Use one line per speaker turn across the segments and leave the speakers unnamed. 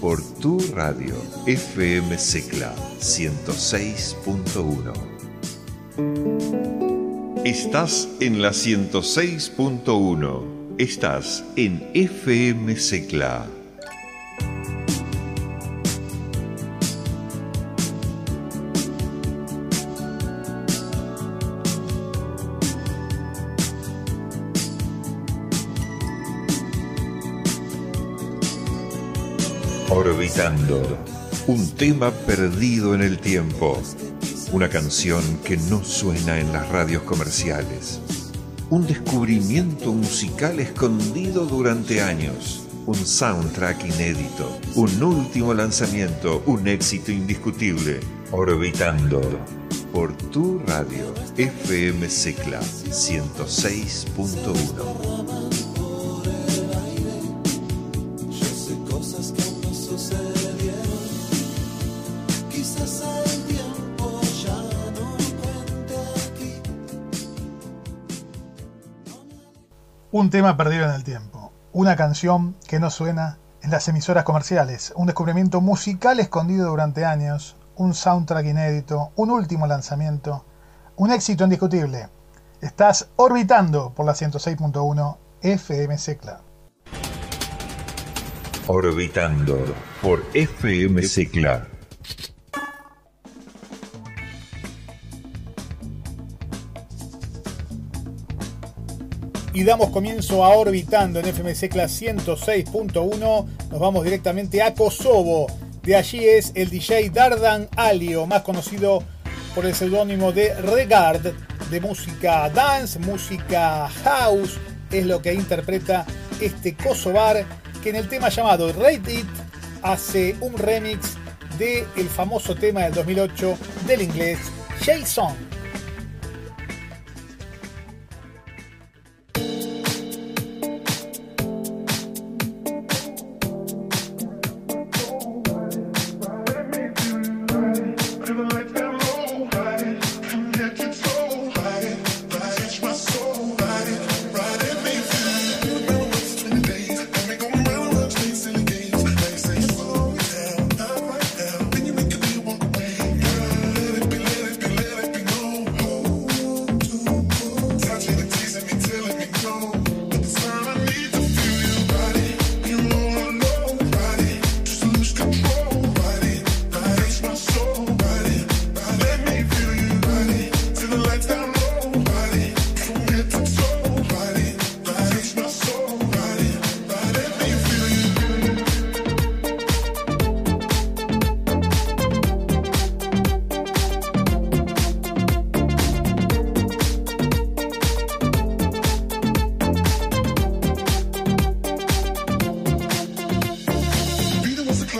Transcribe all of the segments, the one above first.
por tu radio FM Secla 106.1. Estás en la 106.1. Estás en FM Secla. Orbitando. Un tema perdido en el tiempo. Una canción que no suena en las radios comerciales. Un descubrimiento musical escondido durante años. Un soundtrack inédito. Un último lanzamiento. Un éxito indiscutible. Orbitando. Por tu radio. FM Secla 106.1.
Un tema perdido en el tiempo, una canción que no suena en las emisoras comerciales, un descubrimiento musical escondido durante años, un soundtrack inédito, un último lanzamiento, un éxito indiscutible. Estás orbitando por la 106.1 FM Secla.
Orbitando por FM Secla
y damos comienzo a Orbitando en FMC Class 106.1. Nos vamos directamente a Kosovo. De allí es el DJ Dardan Alio, más conocido por el seudónimo de Regard, de música dance, música house, es lo que interpreta este kosovar que en el tema llamado Rate It hace un remix del el famoso tema del 2008 del inglés Jason.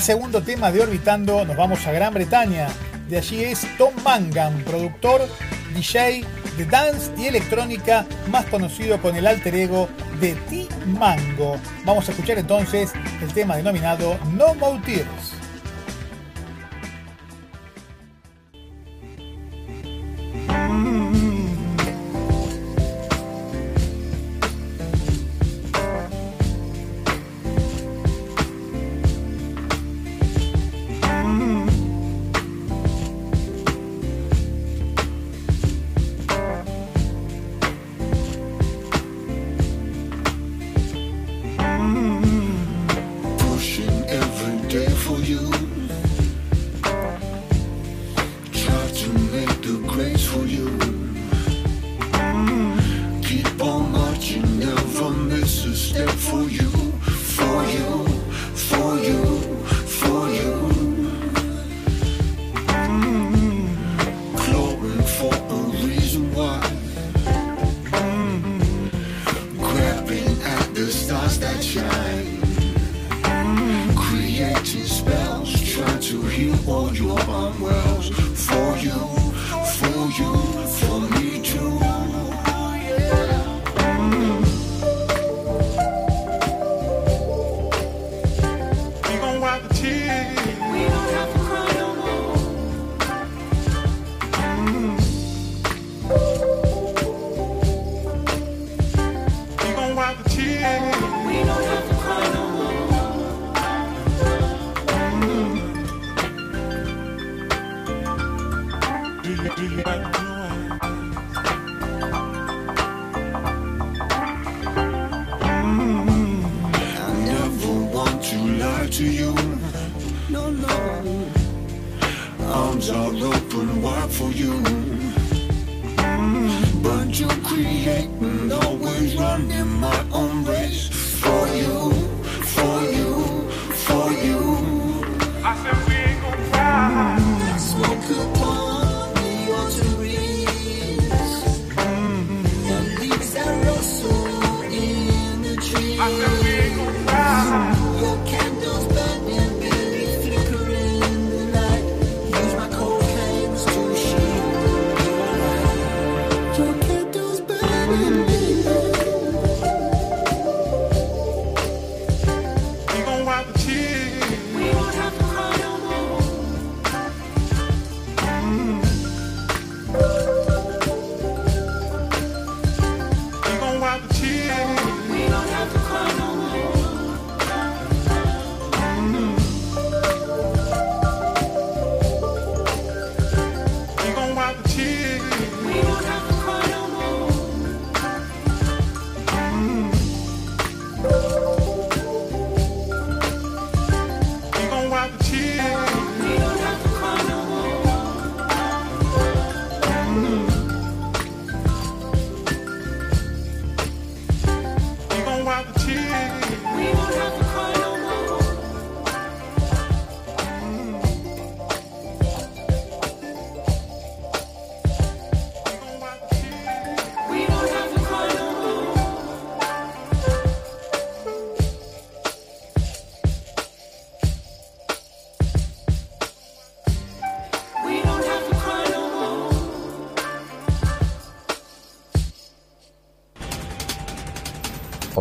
el segundo tema de Orbitando nos vamos a Gran Bretaña. De allí es Tom Mangan, productor, DJ de dance y electrónica, más conocido con el alter ego de T-Mango. Vamos a escuchar entonces el tema denominado No More.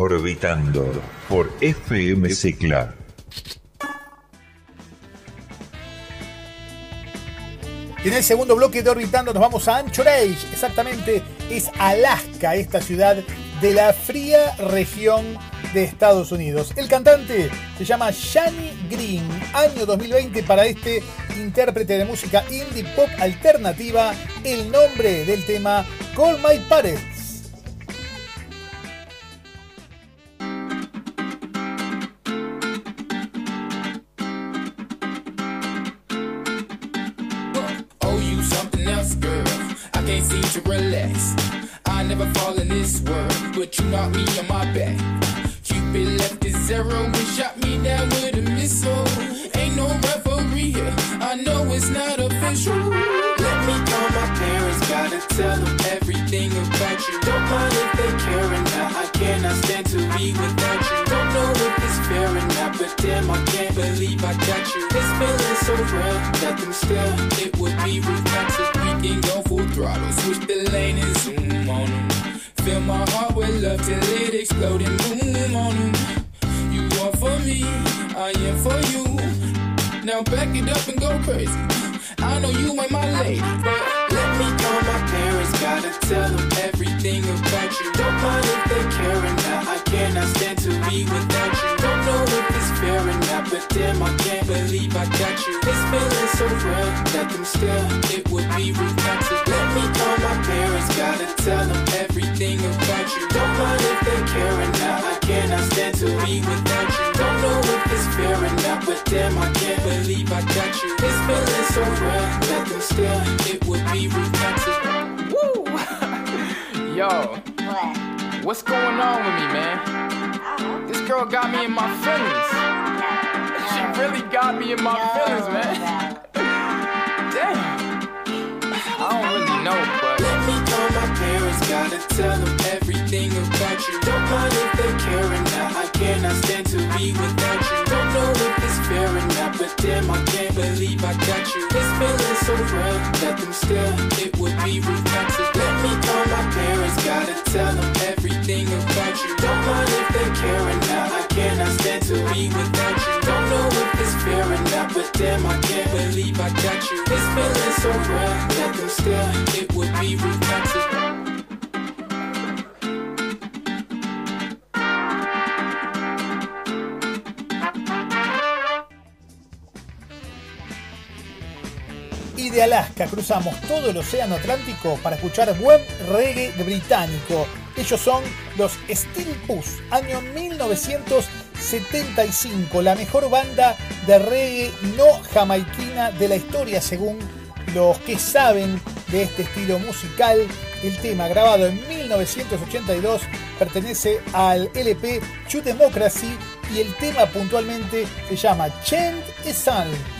Orbitando por FM Cicla.
Y en el segundo bloque de Orbitando nos vamos a Anchorage, exactamente es Alaska, esta ciudad de la fría región de Estados Unidos. El cantante se llama Shani Green, año 2020 para este intérprete de música indie pop alternativa, el nombre del tema Call My Parents.
Real, nothing still. It would be rude. We can go full throttle, switch the lane and zoom on them. Fill my heart with love till it explode and boom on them. You are for me, I am for you. Now back it up and go crazy. I know you ain't my lady, but let me call my parents. Gotta tell them everything about you. Don't mind if they care not. I cannot stand to be without you. Don't know if it's fair or not, but damn, I can't believe I got you. This feeling so real, let them still. It would be rude. Let me call my parents. Gotta tell them everything about you. Don't mind if they care or not. I cannot stand to be without you. Don't know if it's fair or not, but damn, I can't believe I got you. This feeling so real, let them still. It would be rude.
Woo! Yo,
What?
what's going on with me, man? Uh-huh. This girl got me in my feelings. She really got me in my feelings, man. Damn. I don't really know, but
Let me call my parents, gotta tell them everything about you. Don't mind if they care or not, I cannot stand to be without you. Don't know if it's fair or not, but damn, I can't believe I got you. This feeling so real, let them still. It would be to. Let me call my parents, gotta tell them everything about you. Don't mind if they care or not, I cannot stand to be without you. Don't know if it's fair or not, but damn, I can't believe I got you. This feeling so real, let them still. It would be rude
Y de Alaska cruzamos todo el océano Atlántico para escuchar buen reggae británico. Ellos son los Steel Puss, año 1975, la mejor banda de reggae no jamaiquina de la historia según los que saben de este estilo musical. El tema grabado en 1982 pertenece al LP True Democracy y el tema puntualmente se llama Chant Sun.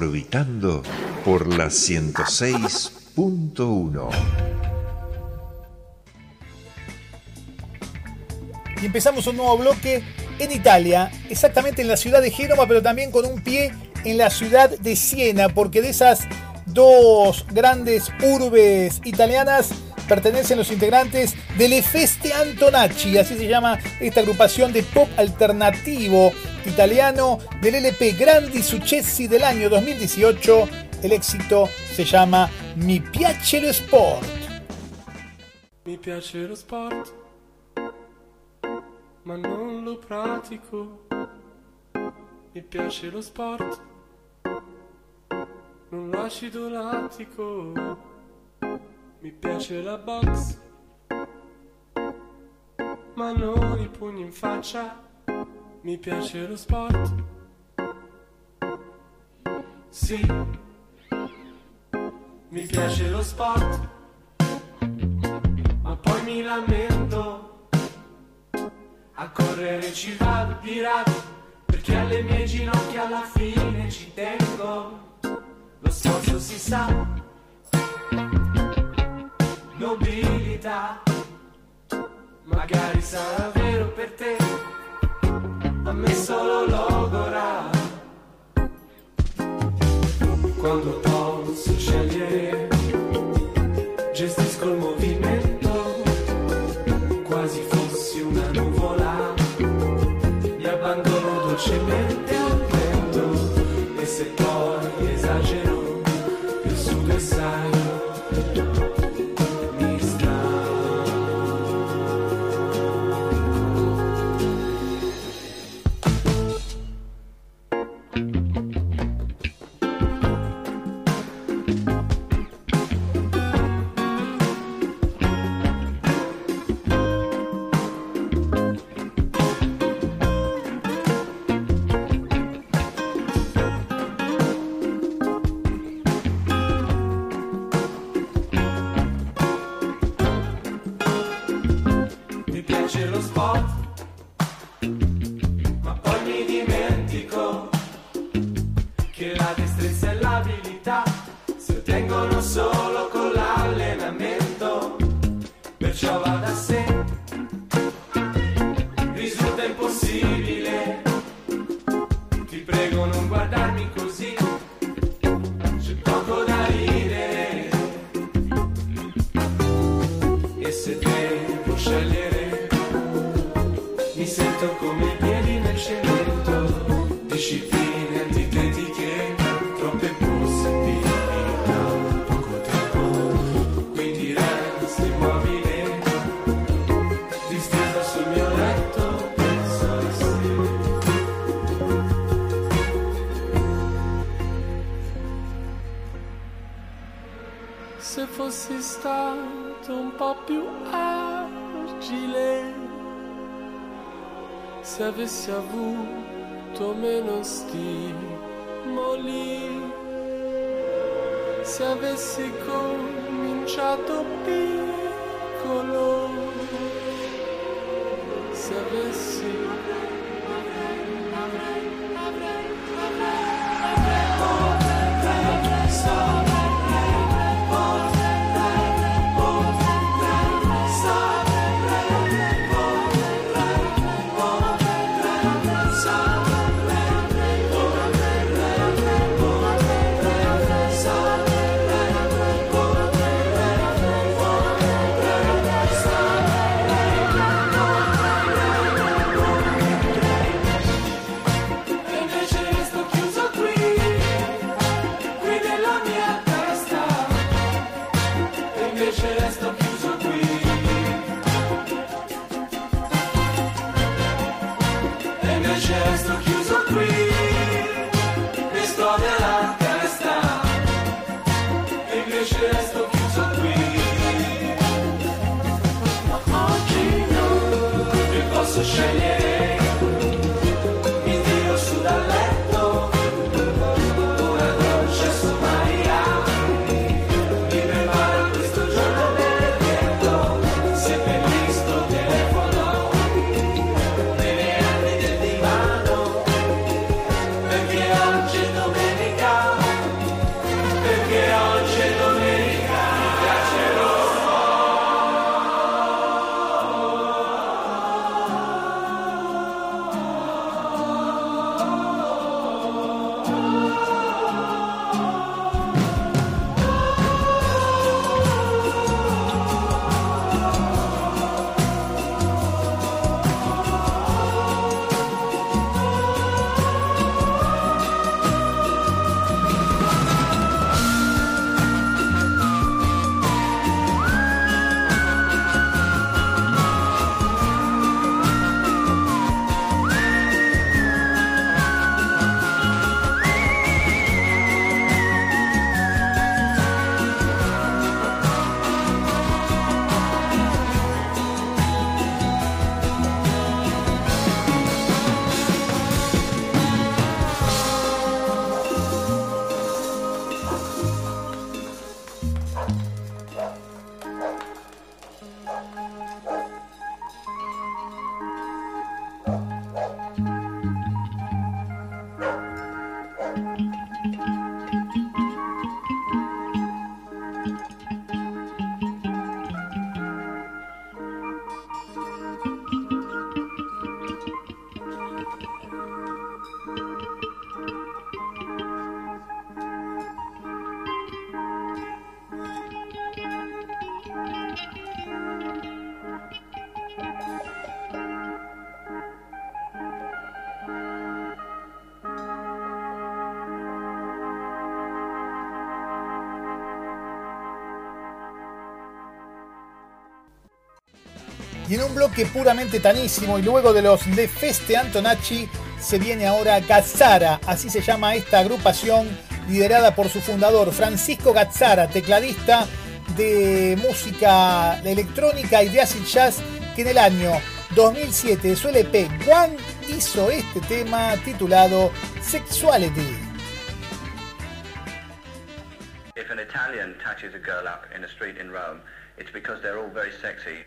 Orbitando por la 106.1.
Y empezamos un nuevo bloque en Italia, exactamente en la ciudad de Génova, pero también con un pie en la ciudad de Siena, porque de esas dos grandes urbes italianas pertenecen los integrantes del Feste Antonacci, así se llama esta agrupación de pop alternativo italiano del LP Grandi Successi del año 2018. El éxito se llama Mi piace lo sport.
Mi piace lo sport, ma non lo pratico. Mi piace lo sport, non lo acido lattico. Mi piace la box, ma non i pugni in faccia. Mi piace lo sport. Sì, mi piace lo sport, ma poi mi lamento. A correre ci vado pirato, perché alle mie ginocchia alla fine ci tengo. Lo sforzo si sa nobilità. Magari sarà vero per te, me solo logora. Quando posso scegliere, avessi avuto meno stimoli, se avessi cominciato piccolo, se avessi
oggi
Y en un bloque puramente tanísimo y luego de los de Feste Antonacci se viene ahora Gazzara, así se llama esta agrupación liderada por su fundador Francisco Gazzara, tecladista de música electrónica y de acid jazz que en el año 2007 de su LP One hizo este tema titulado Sexuality.
If an Italian touches a girl up in a street in Rome, it's because they're all very sexy.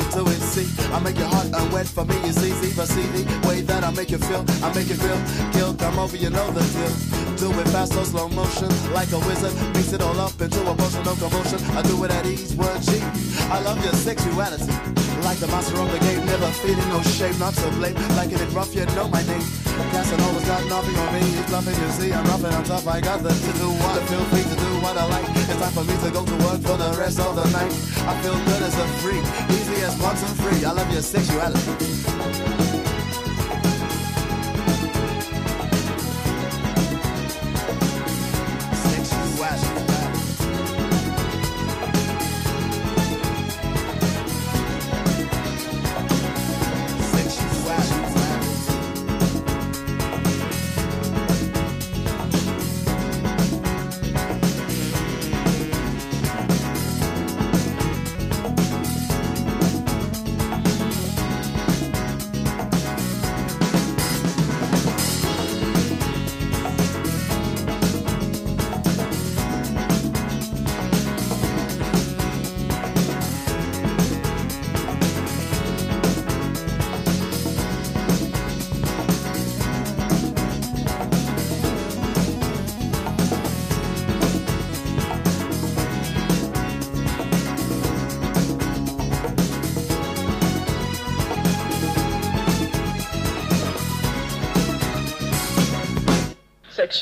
to it. See, I make your heart unwet for me. You easy, but see the way that I make you feel. I make you feel guilt. I'm over, you know the deal. Do it fast or slow motion, like a wizard. Mix it all up into a potion of commotion. I do it at ease, word G. I love your sexuality. Like the master of the game, never feeling no shame, not to blame. Like it rough, you know my name. Casanova's got nothing on me. He's bluffing, you see. I'm rough and I'm tough. I got the to do what I feel free to do what I like. It's time for me to go to work for the rest of the night. I feel good as a freak, easy as one, two, three. I love your sexuality.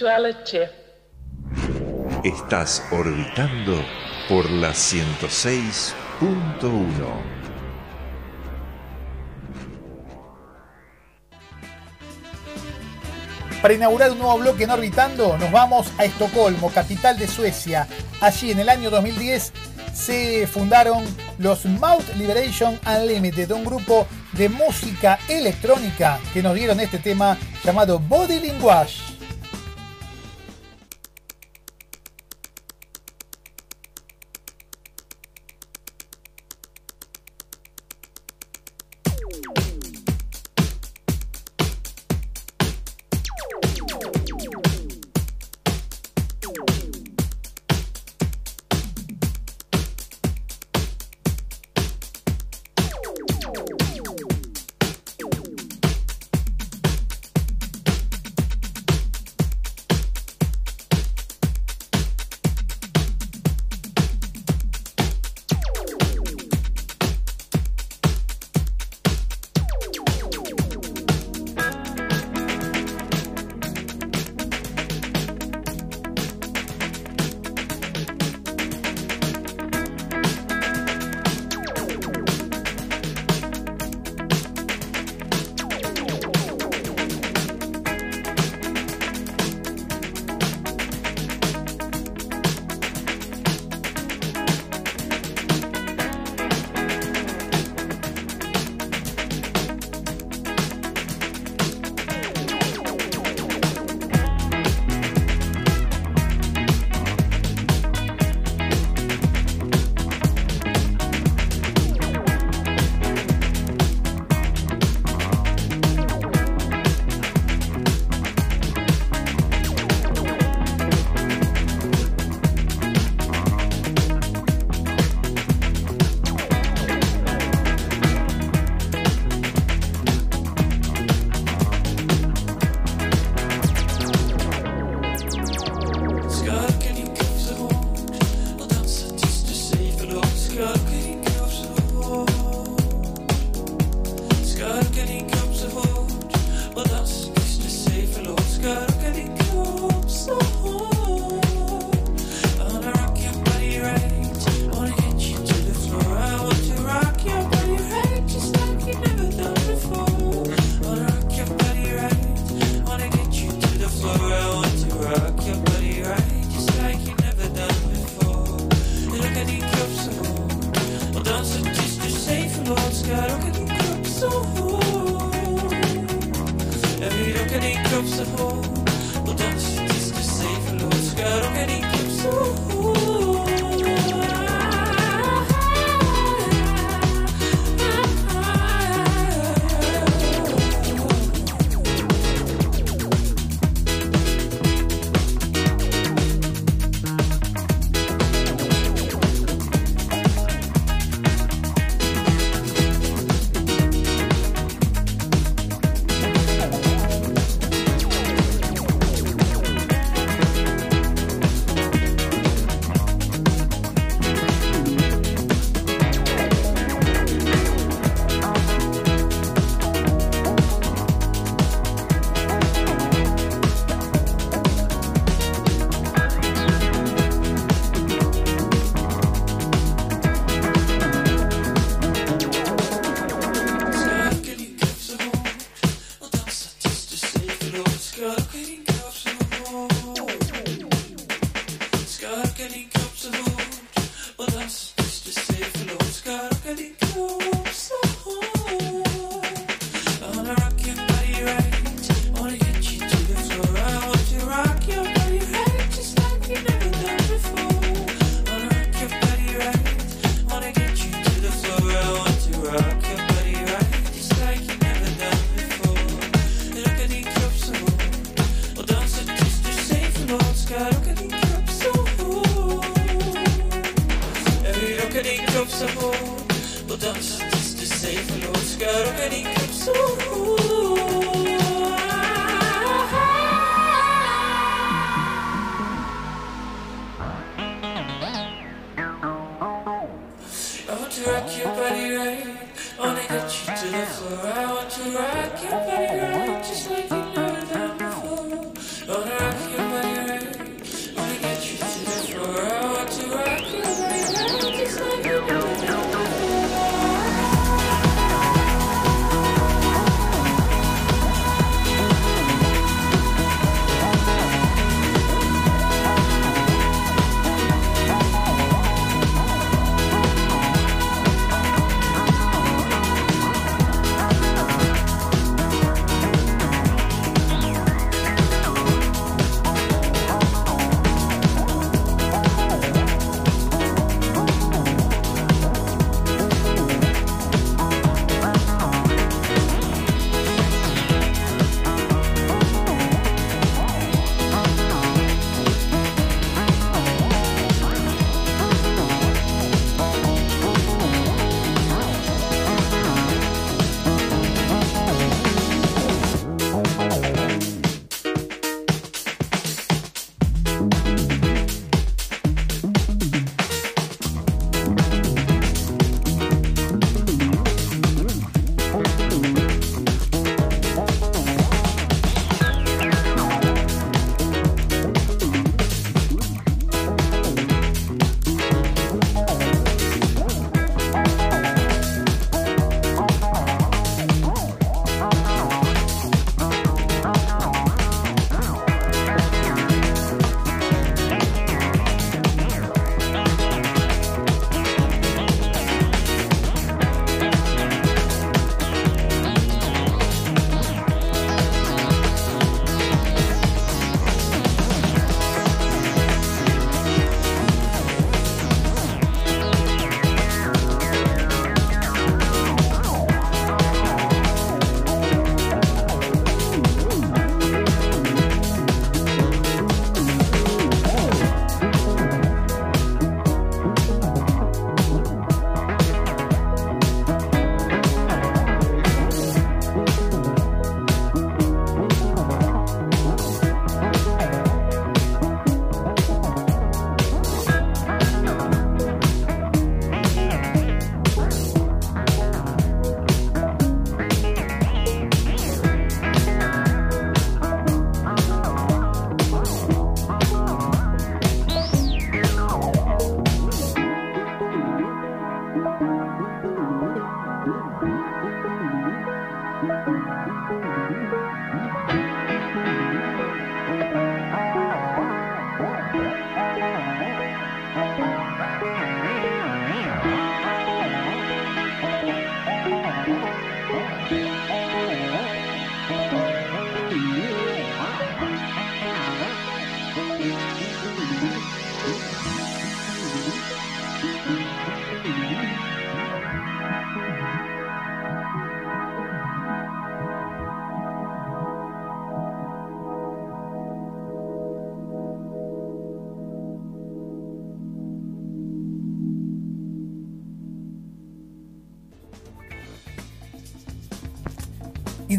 Sexuality.
Estás orbitando por la 106.1.
Para inaugurar un nuevo bloque en Orbitando, nos vamos a Estocolmo, capital de Suecia. Allí en el año 2010 se fundaron los Mouth Liberation Unlimited, un grupo de música electrónica que nos dieron este tema llamado Body Language.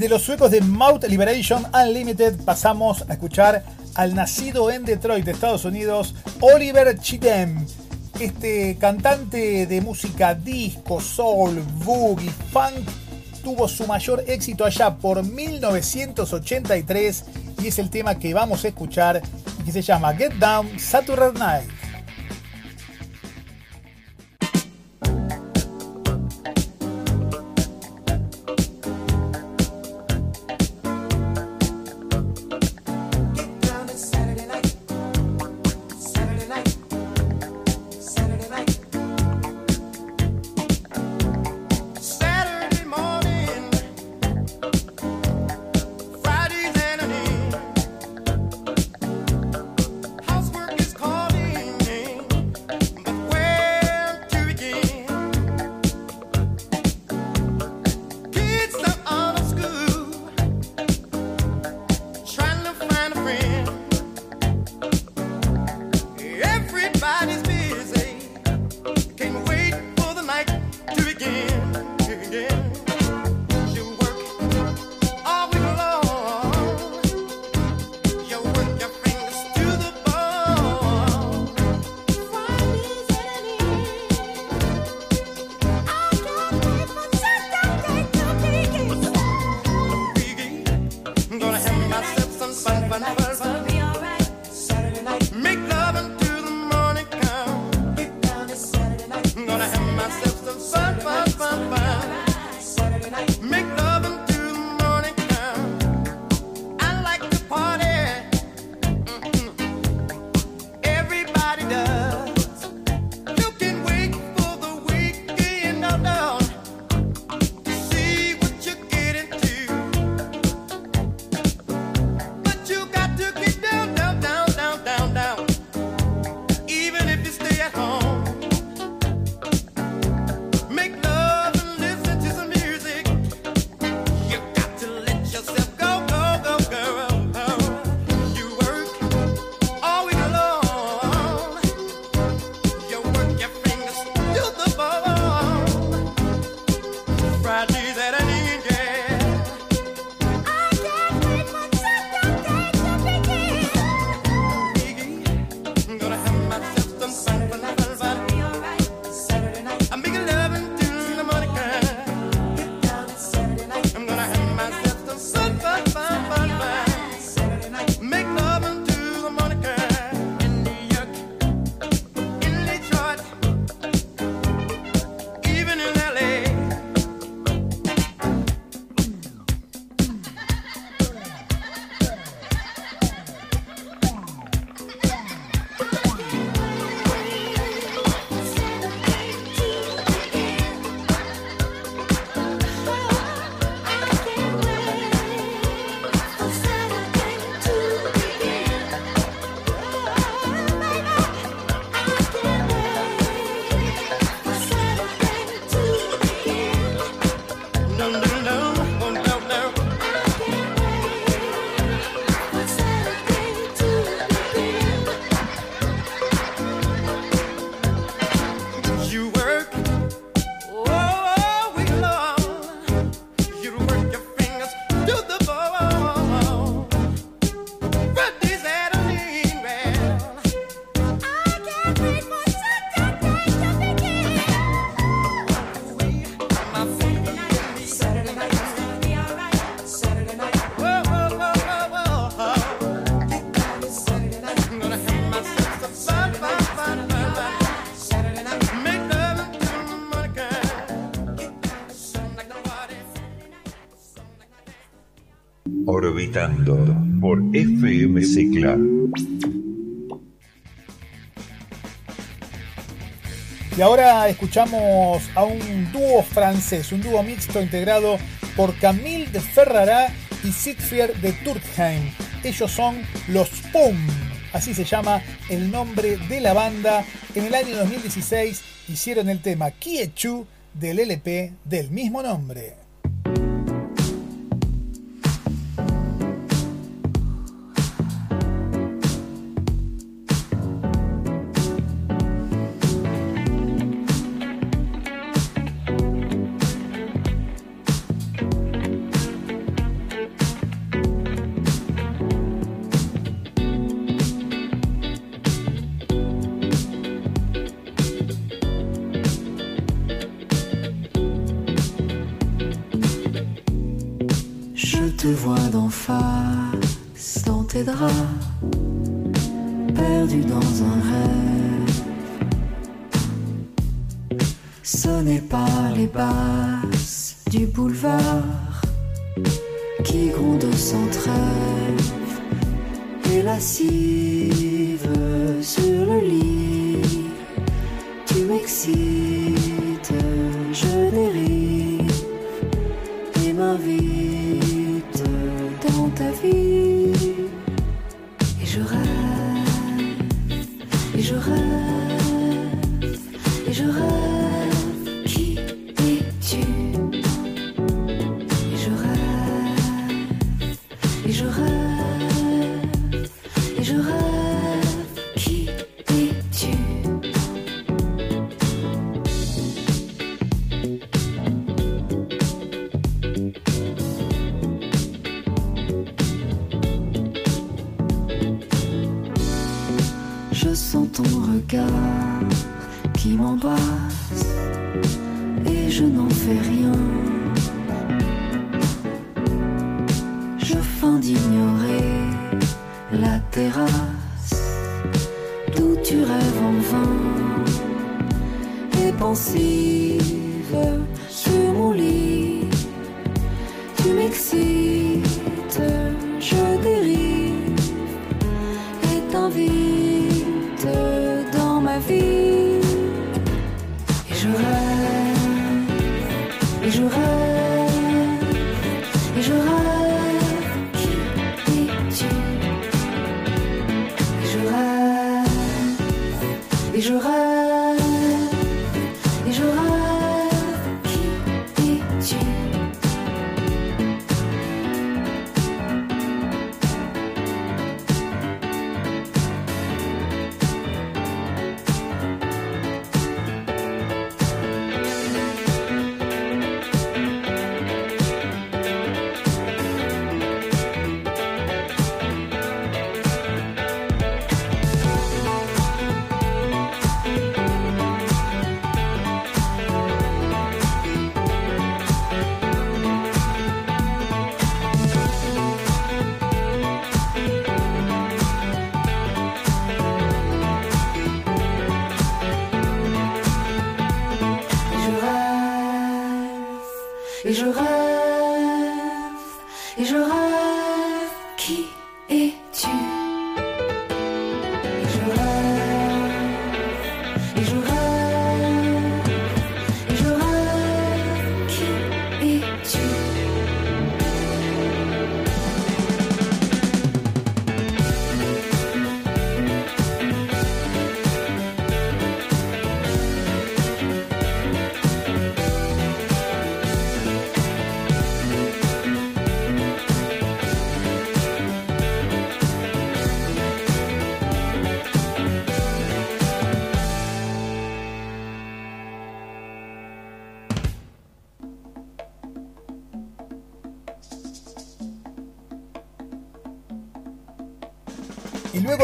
De los suecos de Mouth Liberation Unlimited pasamos a escuchar al nacido en Detroit, Estados Unidos, Oliver Chidem. Este cantante de música disco, soul, boogie, funk, tuvo su mayor éxito allá por 1983 y es el tema que vamos a escuchar y que se llama Get Down Saturday Night.
Escuchamos a un dúo francés, un dúo mixto integrado por Camille de Ferrara y Siegfried de Turkheim. Ellos son los PUM, así se llama el nombre de la banda. En el año 2016 hicieron el tema Kiechu del LP del mismo nombre.
Perdu dans un rêve, sonné par les basses du boulevard qui gronde sans trêve et lascive sur le lit. Tu m'excites,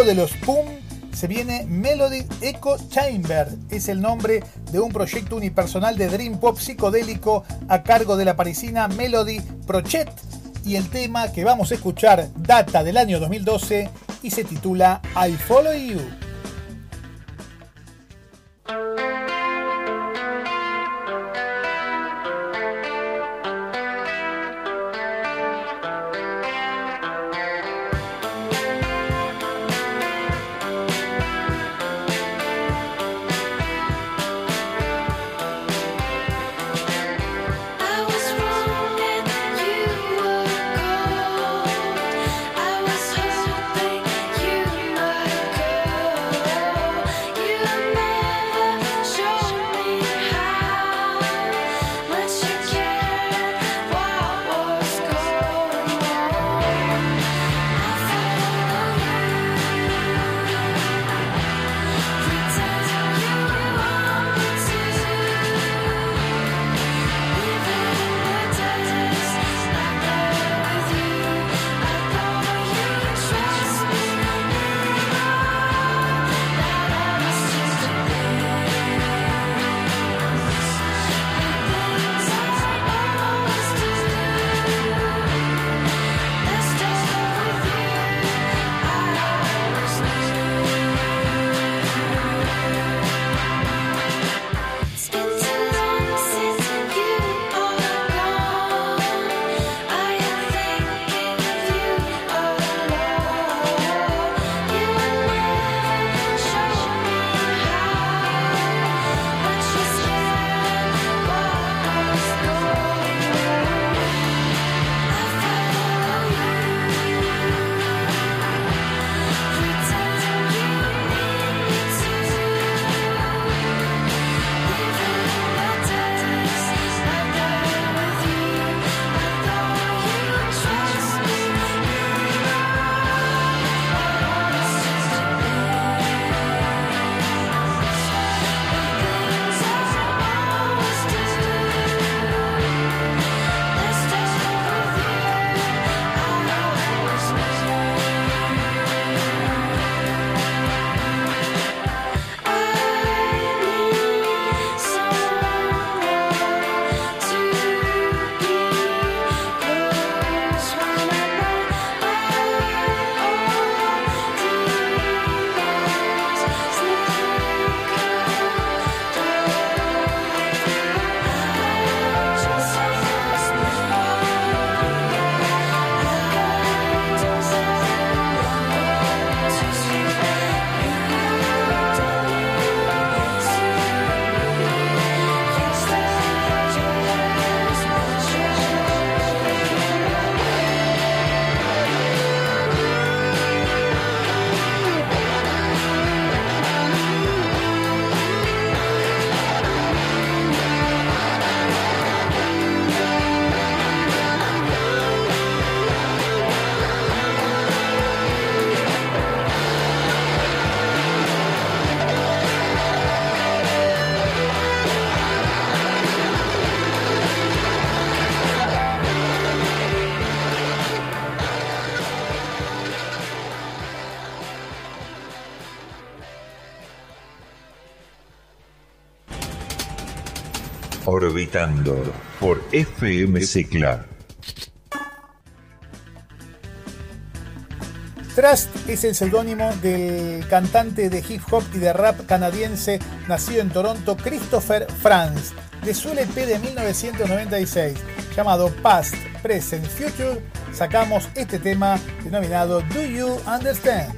de los PUM se viene Melody Echo Chamber. Es el nombre de un proyecto unipersonal de Dream Pop psicodélico a cargo de la parisina Melody Prochet. Y el tema que vamos a escuchar data del año 2012 y se titula I Follow You.
Orbitando por FM Secla.
Trust es el seudónimo del cantante de hip hop y de rap canadiense nacido en Toronto, Christopher Franz, de su LP de 1996, llamado Past, Present, Future, sacamos este tema denominado Do You Understand?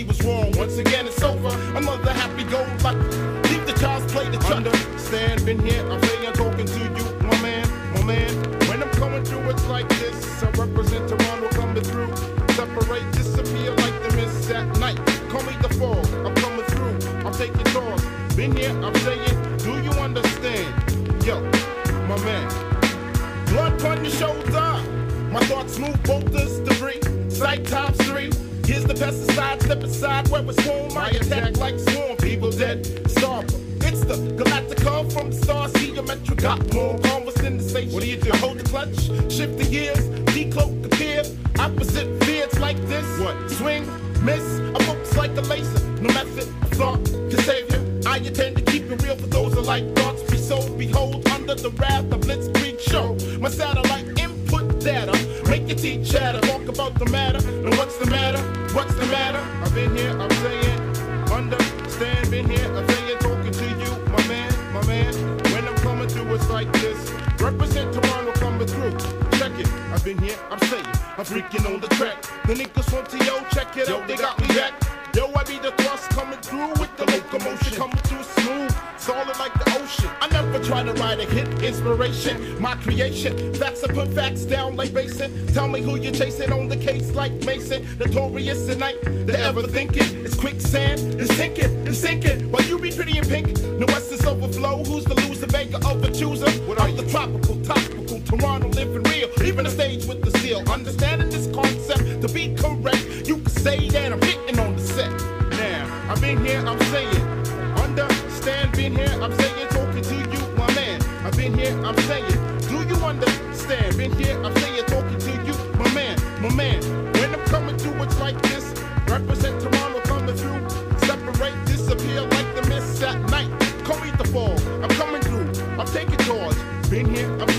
he was wrong. Once again, it's over. Another happy go lucky. Keep the child's play the truck. Understand, been here, I'm saying, talking to you, my man, my man. When I'm coming through, it's like this. I represent Toronto coming through. Separate, disappear like the mist at night. Call me the fog, I'm coming through. I'm taking tours. Been here, I'm Step aside where it's warm. I attack like swarm. People dead. Starver. It's the Galactica from the stars. geometric. Got more converse than the station. What do you do? I hold the clutch, shift the gears, decloak the pier. Opposite fears like this. What? Swing, miss. I focus like a laser. No method, thought To save you. I intend to keep it real for those who like thoughts. Be so behold under the wrath of Blitzkrieg show. My satellite input data. Make your teeth chatter. Talk about the matter creation. Facts are put facts down like basin. Tell me who you're chasing on the case like Mason. Notorious tonight, the ever thinking. It's quicksand, it's sinking, it's sinking. in
here. I'm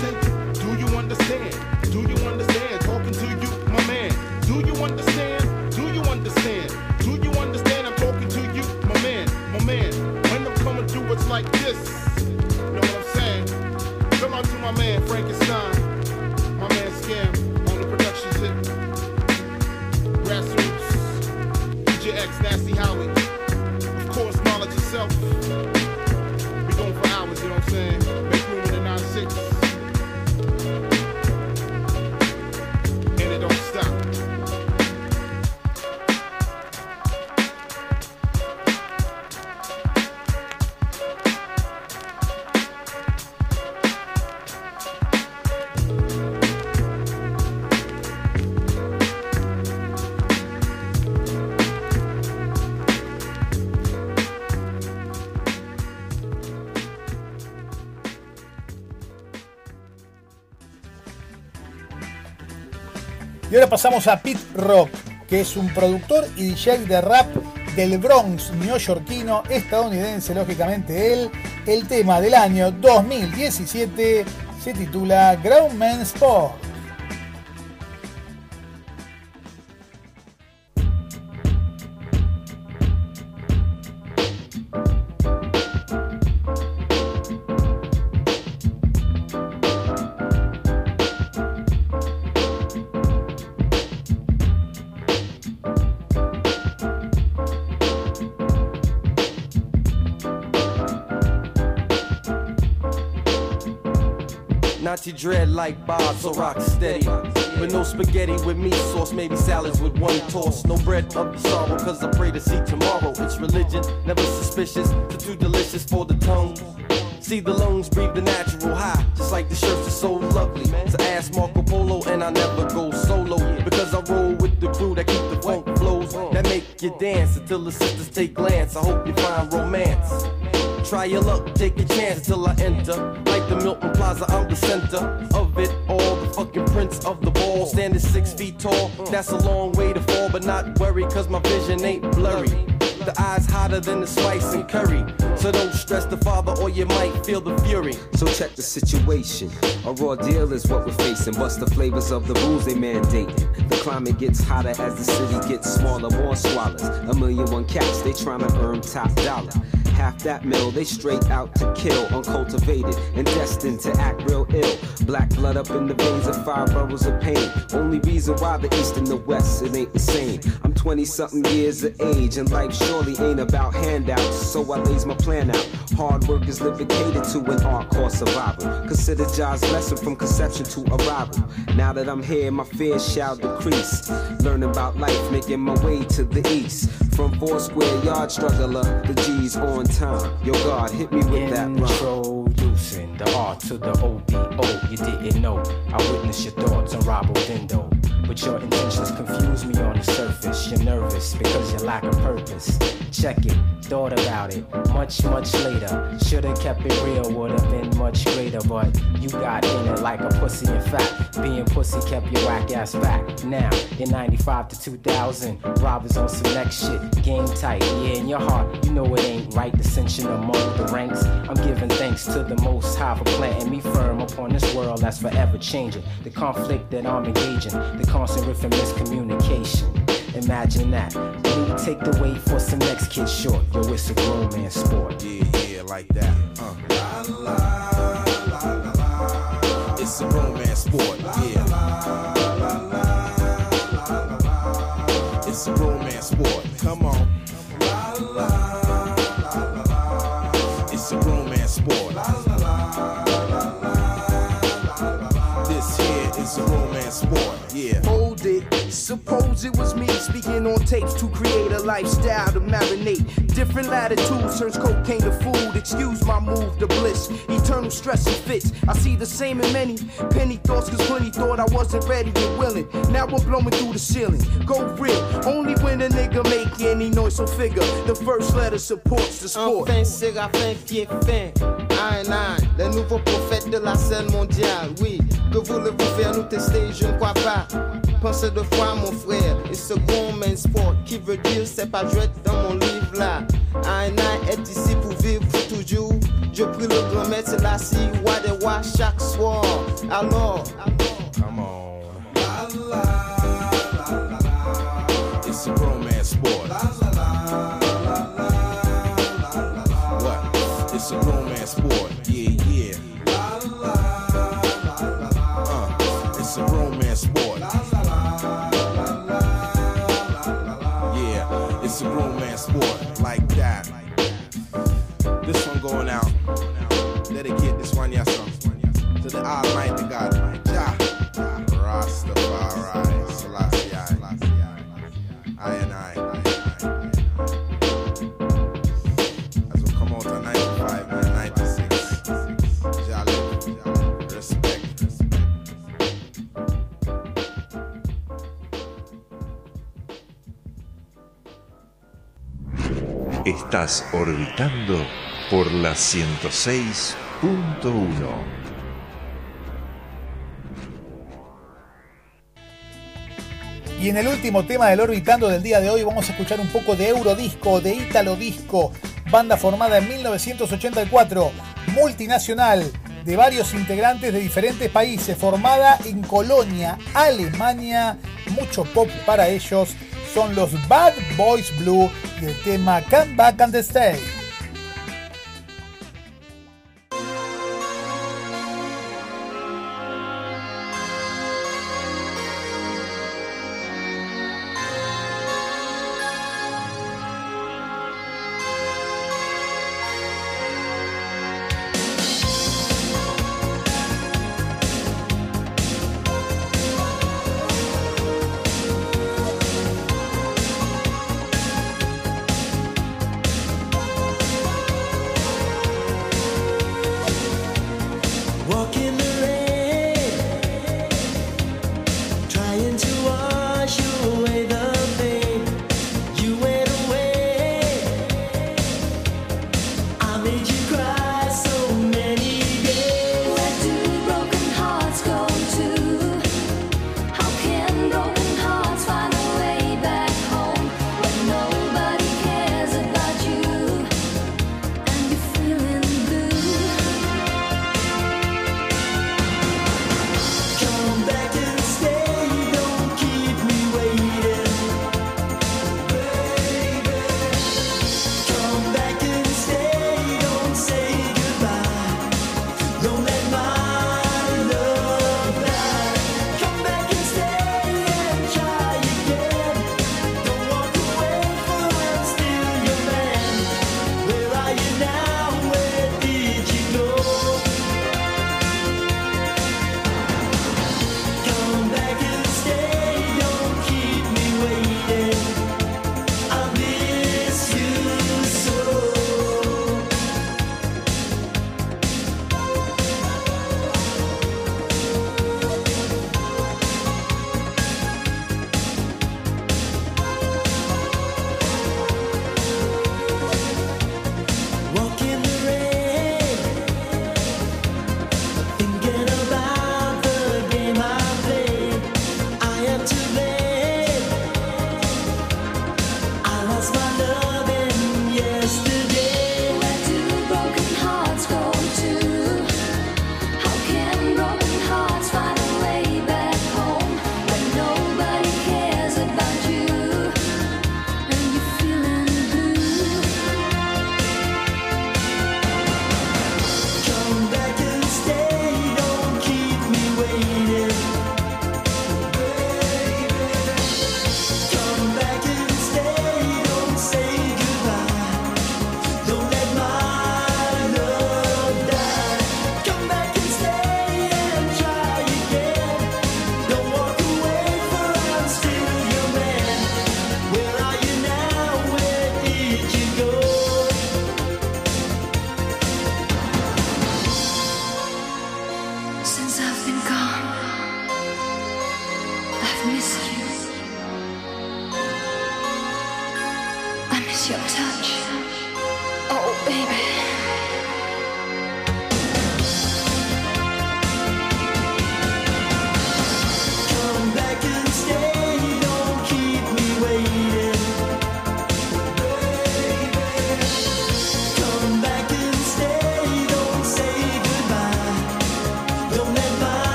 pasamos a Pete Rock, que es un productor y DJ de rap del Bronx neoyorquino, estadounidense, lógicamente él. El tema del año 2017 se titula Groundman Sport.
Naughty dread like Bob, so rock steady. But no spaghetti with meat sauce, maybe salads with one toss. No bread of sorrow, cause I pray to see tomorrow. It's religion, never suspicious, but too delicious for the tongue. See the lungs breathe the natural high, just like the shirts are so lovely. To ask Marco Polo, and I never go solo because I roll with the crew that keep the funk you dance until the sisters take glance. I hope you find romance. Try your luck, take a chance till I enter. Like the Milton Plaza, I'm the center of it all. The fucking prince of the ball, standing six feet tall. That's a long way to fall, but not worry, cause my vision ain't blurry. The eyes hotter than the spice and curry. So don't stress the father or you might feel the fury.
So check the situation. A raw deal is what we're facing. Bust the flavors of the rules they mandating. The climate gets hotter as the city gets smaller. More swallows. A million one cats, they trying to earn top dollar half that mill. They straight out to kill, uncultivated and destined to act real ill. Black blood up in the veins of five boroughs of pain. Only reason why the East and the West, it ain't the same. I'm 20 something years of age, and life surely ain't about handouts. So I lays my plan out. Hard work is living catered to an art course survival. Consider Jaw's lesson from conception to arrival. Now that I'm here, my fears shall decrease. Learning about life, making my way to the east. From four square yard struggler, the G's on time. Yo, God, hit me with that.
Introducing the R to the OBO. You didn't know. I witnessed your thoughts on Robo Dindo. But your intentions confuse me on the surface. You're nervous because you lack a purpose. Check it, thought about it much, much later. Should've kept it real, would've been much greater. But you got in it like a pussy. In fact, being pussy kept your whack ass back. Now, in 95 to 2000, robbers on some next shit. Game tight, yeah, in your heart, you know it ain't right. Dissension among the ranks. I'm giving thanks to the most high for planting me firm upon this world that's forever changing. The conflict that I'm engaging, the constant riff and miscommunication. Imagine that. Me take the weight for some next kid short. Yo, it's a grown man sport.
Yeah, yeah, like that. Uh. La, la, la, it's a grown man sport. Yeah. It's a grown man sport. Come on.
It was me speaking on tapes to create a lifestyle to marinate. Different latitudes turns cocaine to food. Excuse my move to bliss. Eternal stress and fits. I see the same in many penny thoughts, cause plenty thought I wasn't ready and willing. Now I'm blowing through the ceiling. Go real. Only when a nigga make any noise, so figure. The first letter supports the sport.
Enfin, Séraphin, pied fin. Aïe, aïe, le nouveau prophète de la scène mondiale. Oui, que voulez-vous faire nous tester? Je ne crois pas. Mon frère. Et main sport qui veut dire c'est pas jouer dans mon livre là. Est ici pour vivre toujours. Je prie le grand maître la si, chaque soir. Alors,
Come on. It's a man sport. What? It's a man sport. Going out. Dedicate this one, yes. To the Almighty God. Rastafari. Selassie. I and I. As we come out on 95 and 96. Jolly. Respect.
Estás orbitando por la 106.1.
Y en el último tema del Orbitando del día de hoy vamos a escuchar un poco de Eurodisco, de Italo Disco, banda formada en 1984, multinacional, de varios integrantes de diferentes países, formada en Colonia, Alemania, mucho pop para ellos, son los Bad Boys Blue y el tema Come Back and Stay.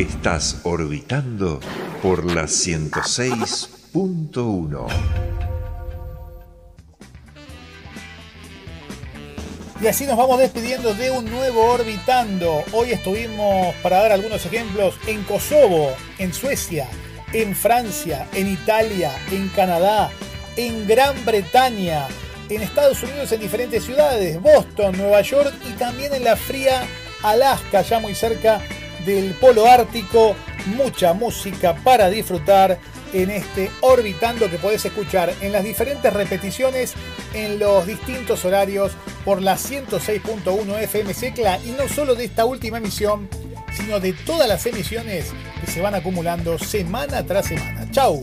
Estás orbitando por la 106.1.
Y así nos vamos despidiendo de un nuevo Orbitando. Hoy estuvimos, para dar algunos ejemplos, en Kosovo, en Suecia, en Francia, en Italia, en Canadá, en Gran Bretaña, en Estados Unidos en diferentes ciudades, Boston, Nueva York y también en la fría Alaska, ya muy cerca del Polo Ártico. Mucha música para disfrutar en este Orbitando que podés escuchar en las diferentes repeticiones en los distintos horarios por la 106.1 FM Secla y no solo de esta última emisión, sino de todas las emisiones que se van acumulando semana tras semana. ¡Chao!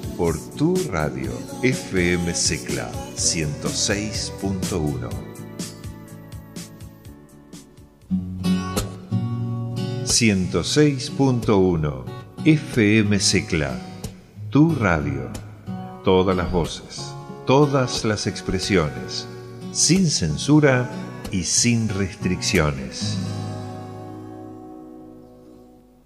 por tu radio FM Secla 106.1. 106.1 FM Secla, tu radio. Todas las voces, todas las expresiones, sin censura y sin restricciones.